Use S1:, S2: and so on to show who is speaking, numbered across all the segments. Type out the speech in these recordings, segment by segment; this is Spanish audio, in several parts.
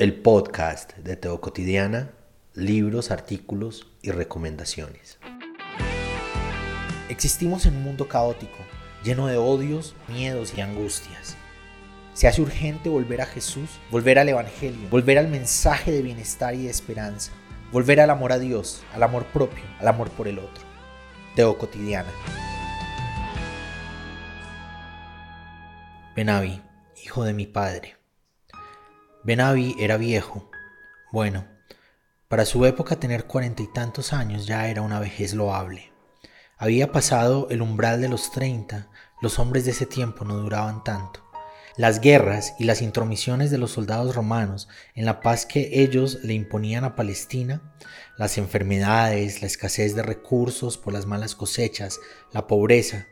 S1: el podcast de Teo Cotidiana, libros, artículos y recomendaciones. Existimos en un mundo caótico, lleno de odios, miedos y angustias. Se hace urgente volver a Jesús, volver al Evangelio, volver al mensaje de bienestar y de esperanza, volver al amor a Dios, al amor propio, al amor por el otro. Teo Cotidiana. Benavi, hijo de mi padre. Benavi era viejo. Bueno, para su época tener cuarenta y tantos años ya era una vejez loable. Había pasado el umbral de los treinta, los hombres de ese tiempo no duraban tanto. Las guerras y las intromisiones de los soldados romanos en la paz que ellos le imponían a Palestina, las enfermedades, la escasez de recursos por las malas cosechas, la pobreza,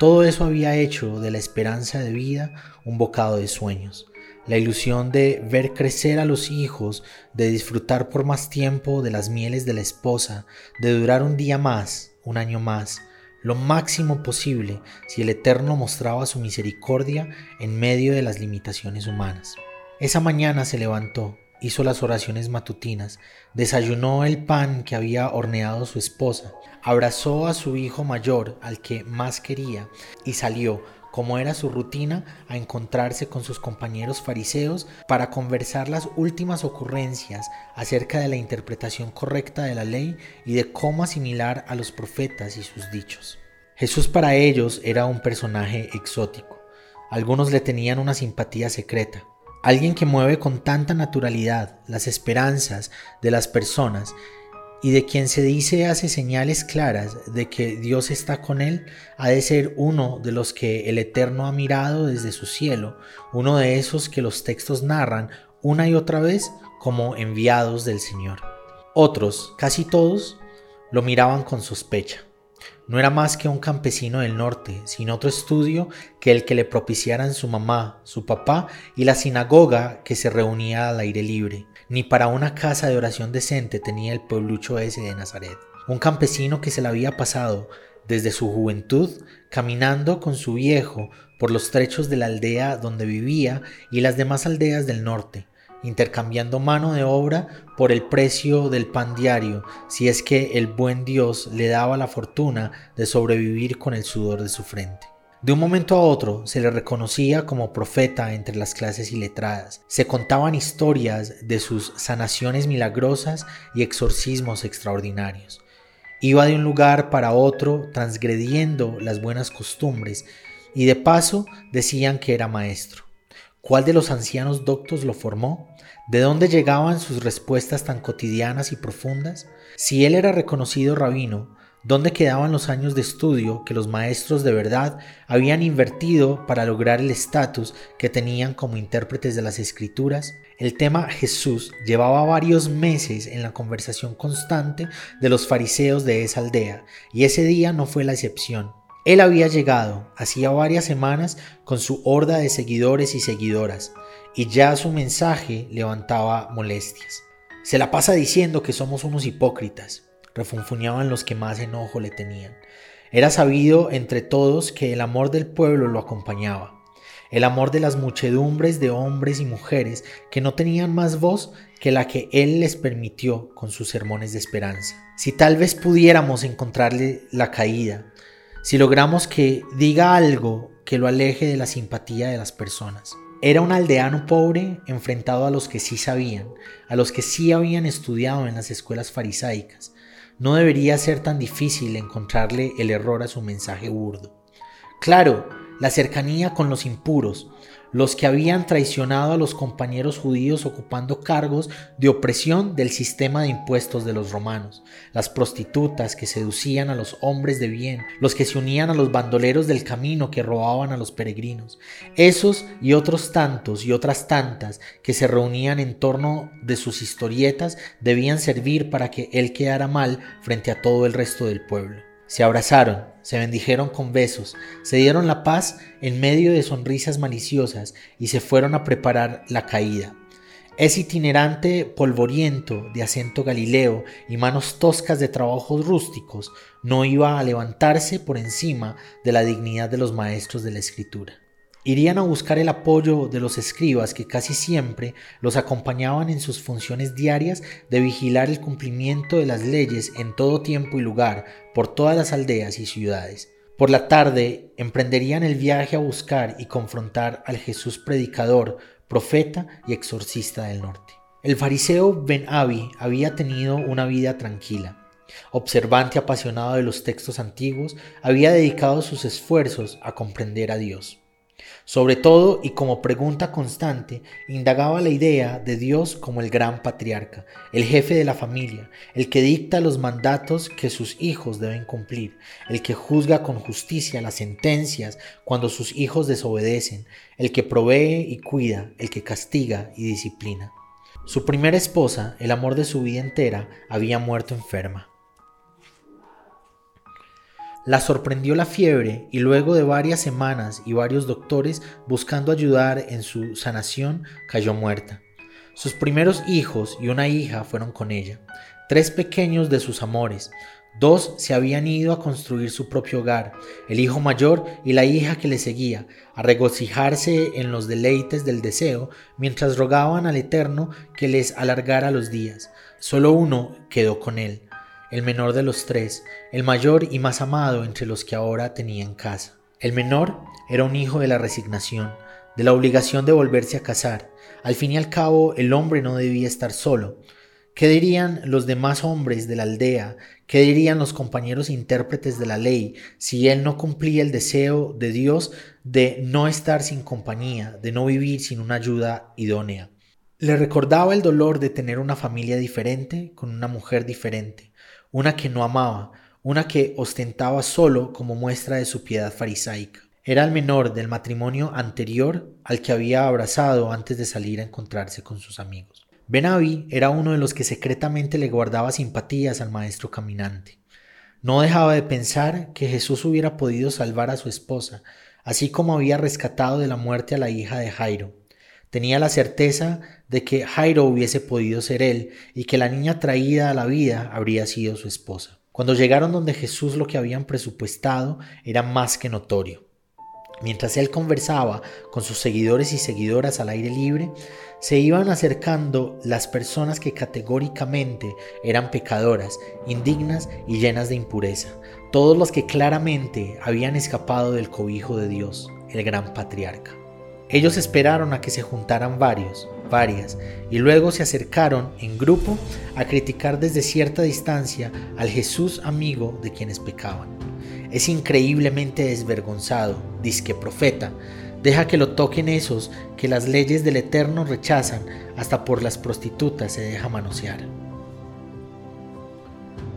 S1: todo eso había hecho de la esperanza de vida un bocado de sueños la ilusión de ver crecer a los hijos, de disfrutar por más tiempo de las mieles de la esposa, de durar un día más, un año más, lo máximo posible si el Eterno mostraba su misericordia en medio de las limitaciones humanas. Esa mañana se levantó, hizo las oraciones matutinas, desayunó el pan que había horneado su esposa, abrazó a su hijo mayor, al que más quería, y salió como era su rutina, a encontrarse con sus compañeros fariseos para conversar las últimas ocurrencias acerca de la interpretación correcta de la ley y de cómo asimilar a los profetas y sus dichos. Jesús para ellos era un personaje exótico. Algunos le tenían una simpatía secreta. Alguien que mueve con tanta naturalidad las esperanzas de las personas y de quien se dice hace señales claras de que Dios está con él, ha de ser uno de los que el Eterno ha mirado desde su cielo, uno de esos que los textos narran una y otra vez como enviados del Señor. Otros, casi todos, lo miraban con sospecha. No era más que un campesino del norte, sin otro estudio que el que le propiciaran su mamá, su papá y la sinagoga que se reunía al aire libre. Ni para una casa de oración decente tenía el pueblucho ese de Nazaret. Un campesino que se la había pasado desde su juventud caminando con su viejo por los trechos de la aldea donde vivía y las demás aldeas del norte, intercambiando mano de obra por el precio del pan diario, si es que el buen Dios le daba la fortuna de sobrevivir con el sudor de su frente. De un momento a otro se le reconocía como profeta entre las clases iletradas. Se contaban historias de sus sanaciones milagrosas y exorcismos extraordinarios. Iba de un lugar para otro transgrediendo las buenas costumbres y de paso decían que era maestro. ¿Cuál de los ancianos doctos lo formó? ¿De dónde llegaban sus respuestas tan cotidianas y profundas? Si él era reconocido rabino, ¿Dónde quedaban los años de estudio que los maestros de verdad habían invertido para lograr el estatus que tenían como intérpretes de las escrituras? El tema Jesús llevaba varios meses en la conversación constante de los fariseos de esa aldea, y ese día no fue la excepción. Él había llegado hacía varias semanas con su horda de seguidores y seguidoras, y ya su mensaje levantaba molestias. Se la pasa diciendo que somos unos hipócritas, refunfuñaban los que más enojo le tenían. Era sabido entre todos que el amor del pueblo lo acompañaba, el amor de las muchedumbres de hombres y mujeres que no tenían más voz que la que él les permitió con sus sermones de esperanza. Si tal vez pudiéramos encontrarle la caída, si logramos que diga algo que lo aleje de la simpatía de las personas. Era un aldeano pobre enfrentado a los que sí sabían, a los que sí habían estudiado en las escuelas farisaicas, no debería ser tan difícil encontrarle el error a su mensaje burdo. Claro, la cercanía con los impuros, los que habían traicionado a los compañeros judíos ocupando cargos de opresión del sistema de impuestos de los romanos, las prostitutas que seducían a los hombres de bien, los que se unían a los bandoleros del camino que robaban a los peregrinos, esos y otros tantos y otras tantas que se reunían en torno de sus historietas debían servir para que él quedara mal frente a todo el resto del pueblo. Se abrazaron, se bendijeron con besos, se dieron la paz en medio de sonrisas maliciosas y se fueron a preparar la caída. Ese itinerante polvoriento de acento galileo y manos toscas de trabajos rústicos no iba a levantarse por encima de la dignidad de los maestros de la escritura. Irían a buscar el apoyo de los escribas que casi siempre los acompañaban en sus funciones diarias de vigilar el cumplimiento de las leyes en todo tiempo y lugar por todas las aldeas y ciudades. Por la tarde emprenderían el viaje a buscar y confrontar al Jesús predicador, profeta y exorcista del norte. El fariseo Ben Abi había tenido una vida tranquila. Observante apasionado de los textos antiguos, había dedicado sus esfuerzos a comprender a Dios. Sobre todo y como pregunta constante, indagaba la idea de Dios como el gran patriarca, el jefe de la familia, el que dicta los mandatos que sus hijos deben cumplir, el que juzga con justicia las sentencias cuando sus hijos desobedecen, el que provee y cuida, el que castiga y disciplina. Su primera esposa, el amor de su vida entera, había muerto enferma. La sorprendió la fiebre y luego de varias semanas y varios doctores buscando ayudar en su sanación, cayó muerta. Sus primeros hijos y una hija fueron con ella, tres pequeños de sus amores. Dos se habían ido a construir su propio hogar, el hijo mayor y la hija que le seguía, a regocijarse en los deleites del deseo, mientras rogaban al Eterno que les alargara los días. Solo uno quedó con él, el menor de los tres, el mayor y más amado entre los que ahora tenía en casa. El menor era un hijo de la resignación, de la obligación de volverse a casar. Al fin y al cabo, el hombre no debía estar solo. ¿Qué dirían los demás hombres de la aldea? ¿Qué dirían los compañeros intérpretes de la ley si él no cumplía el deseo de Dios de no estar sin compañía, de no vivir sin una ayuda idónea? Le recordaba el dolor de tener una familia diferente con una mujer diferente, una que no amaba, una que ostentaba solo como muestra de su piedad farisaica. Era el menor del matrimonio anterior al que había abrazado antes de salir a encontrarse con sus amigos. Benaví era uno de los que secretamente le guardaba simpatías al maestro caminante. No dejaba de pensar que Jesús hubiera podido salvar a su esposa, así como había rescatado de la muerte a la hija de Jairo. Tenía la certeza de que Jairo hubiese podido ser él y que la niña traída a la vida habría sido su esposa. Cuando llegaron donde Jesús lo que habían presupuestado era más que notorio. Mientras él conversaba con sus seguidores y seguidoras al aire libre, se iban acercando las personas que categóricamente eran pecadoras, indignas y llenas de impureza, todos los que claramente habían escapado del cobijo de Dios, el gran patriarca. Ellos esperaron a que se juntaran varios, varias, y luego se acercaron en grupo a criticar desde cierta distancia al Jesús amigo de quienes pecaban. Es increíblemente desvergonzado, disque profeta, deja que lo toquen esos que las leyes del Eterno rechazan, hasta por las prostitutas se deja manosear.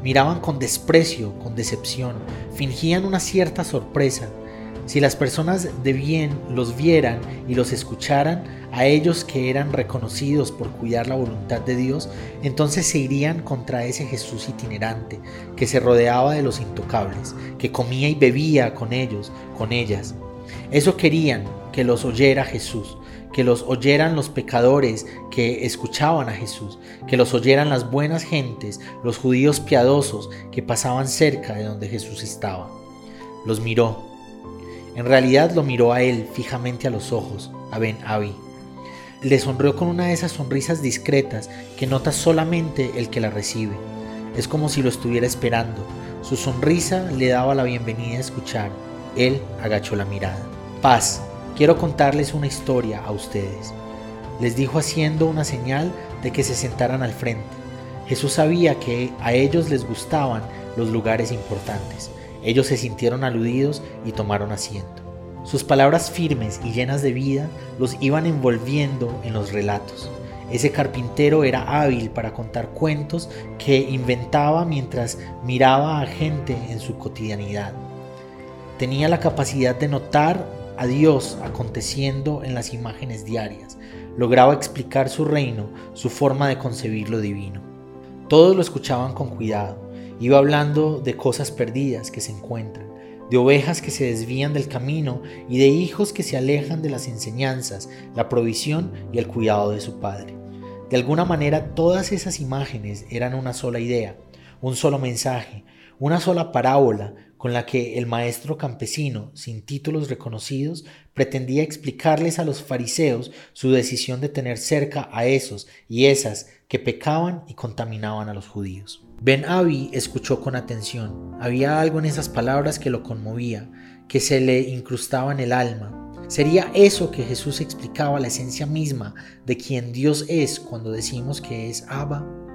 S1: Miraban con desprecio, con decepción, fingían una cierta sorpresa, si las personas de bien los vieran y los escucharan, a ellos que eran reconocidos por cuidar la voluntad de Dios, entonces se irían contra ese Jesús itinerante, que se rodeaba de los intocables, que comía y bebía con ellos, con ellas. Eso querían que los oyera Jesús, que los oyeran los pecadores que escuchaban a Jesús, que los oyeran las buenas gentes, los judíos piadosos que pasaban cerca de donde Jesús estaba. Los miró en realidad lo miró a él fijamente a los ojos, a Ben Abi. Le sonrió con una de esas sonrisas discretas que nota solamente el que la recibe. Es como si lo estuviera esperando. Su sonrisa le daba la bienvenida a escuchar. Él agachó la mirada. Paz, quiero contarles una historia a ustedes. Les dijo haciendo una señal de que se sentaran al frente. Jesús sabía que a ellos les gustaban los lugares importantes. Ellos se sintieron aludidos y tomaron asiento. Sus palabras firmes y llenas de vida los iban envolviendo en los relatos. Ese carpintero era hábil para contar cuentos que inventaba mientras miraba a gente en su cotidianidad. Tenía la capacidad de notar a Dios aconteciendo en las imágenes diarias. Lograba explicar su reino, su forma de concebir lo divino. Todos lo escuchaban con cuidado Iba hablando de cosas perdidas que se encuentran, de ovejas que se desvían del camino y de hijos que se alejan de las enseñanzas, la provisión y el cuidado de su padre. De alguna manera todas esas imágenes eran una sola idea, un solo mensaje, una sola parábola con la que el maestro campesino, sin títulos reconocidos, pretendía explicarles a los fariseos su decisión de tener cerca a esos y esas que pecaban y contaminaban a los judíos. Ben Abi escuchó con atención. Había algo en esas palabras que lo conmovía, que se le incrustaba en el alma. ¿Sería eso que Jesús explicaba la esencia misma de quien Dios es cuando decimos que es Abba?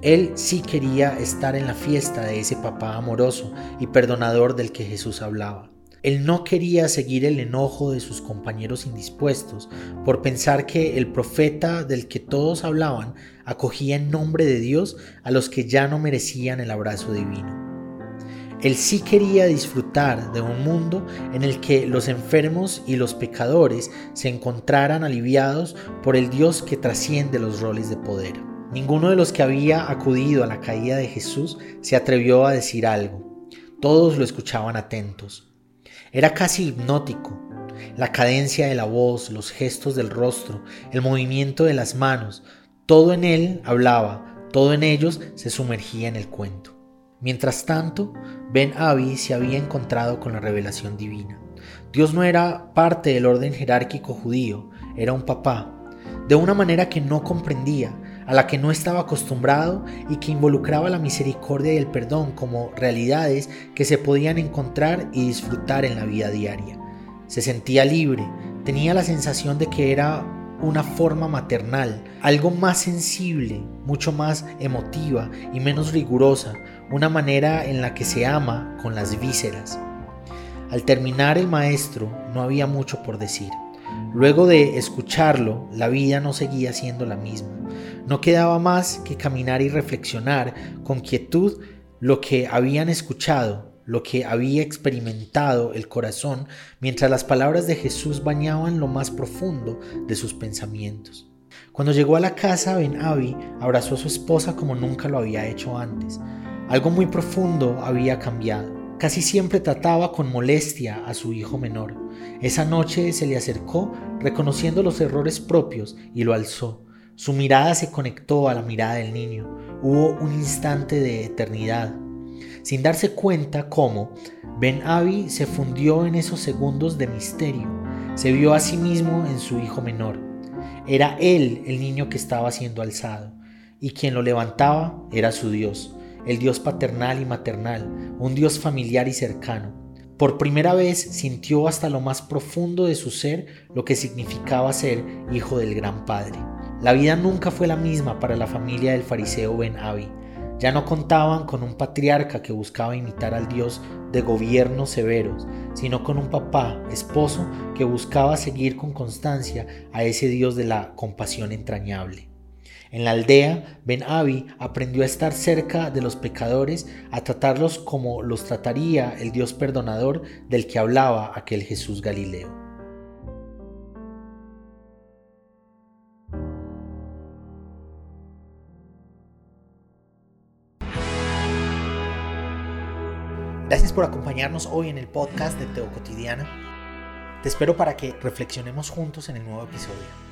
S1: Él sí quería estar en la fiesta de ese papá amoroso y perdonador del que Jesús hablaba. Él no quería seguir el enojo de sus compañeros indispuestos por pensar que el profeta del que todos hablaban acogía en nombre de Dios a los que ya no merecían el abrazo divino. Él sí quería disfrutar de un mundo en el que los enfermos y los pecadores se encontraran aliviados por el Dios que trasciende los roles de poder. Ninguno de los que había acudido a la caída de Jesús se atrevió a decir algo. Todos lo escuchaban atentos. Era casi hipnótico. La cadencia de la voz, los gestos del rostro, el movimiento de las manos, todo en él hablaba, todo en ellos se sumergía en el cuento. Mientras tanto, Ben Abi se había encontrado con la revelación divina. Dios no era parte del orden jerárquico judío, era un papá, de una manera que no comprendía, a la que no estaba acostumbrado y que involucraba la misericordia y el perdón como realidades que se podían encontrar y disfrutar en la vida diaria. Se sentía libre, tenía la sensación de que era una forma maternal, algo más sensible, mucho más emotiva y menos rigurosa, una manera en la que se ama con las vísceras. Al terminar el maestro no había mucho por decir. Luego de escucharlo, la vida no seguía siendo la misma. No quedaba más que caminar y reflexionar con quietud lo que habían escuchado, lo que había experimentado el corazón mientras las palabras de Jesús bañaban lo más profundo de sus pensamientos. Cuando llegó a la casa, Ben Abi abrazó a su esposa como nunca lo había hecho antes. Algo muy profundo había cambiado. Casi siempre trataba con molestia a su hijo menor. Esa noche se le acercó reconociendo los errores propios y lo alzó. Su mirada se conectó a la mirada del niño. Hubo un instante de eternidad. Sin darse cuenta cómo, Ben Abi se fundió en esos segundos de misterio. Se vio a sí mismo en su hijo menor. Era él el niño que estaba siendo alzado, y quien lo levantaba era su Dios, el Dios paternal y maternal, un Dios familiar y cercano. Por primera vez sintió hasta lo más profundo de su ser lo que significaba ser hijo del gran Padre. La vida nunca fue la misma para la familia del fariseo Ben Abi. Ya no contaban con un patriarca que buscaba imitar al Dios de gobiernos severos, sino con un papá, esposo, que buscaba seguir con constancia a ese Dios de la compasión entrañable. En la aldea, Ben Abi aprendió a estar cerca de los pecadores, a tratarlos como los trataría el Dios perdonador del que hablaba aquel Jesús Galileo. Gracias por acompañarnos hoy en el podcast de Teo Cotidiana. Te espero para que reflexionemos juntos en el nuevo episodio.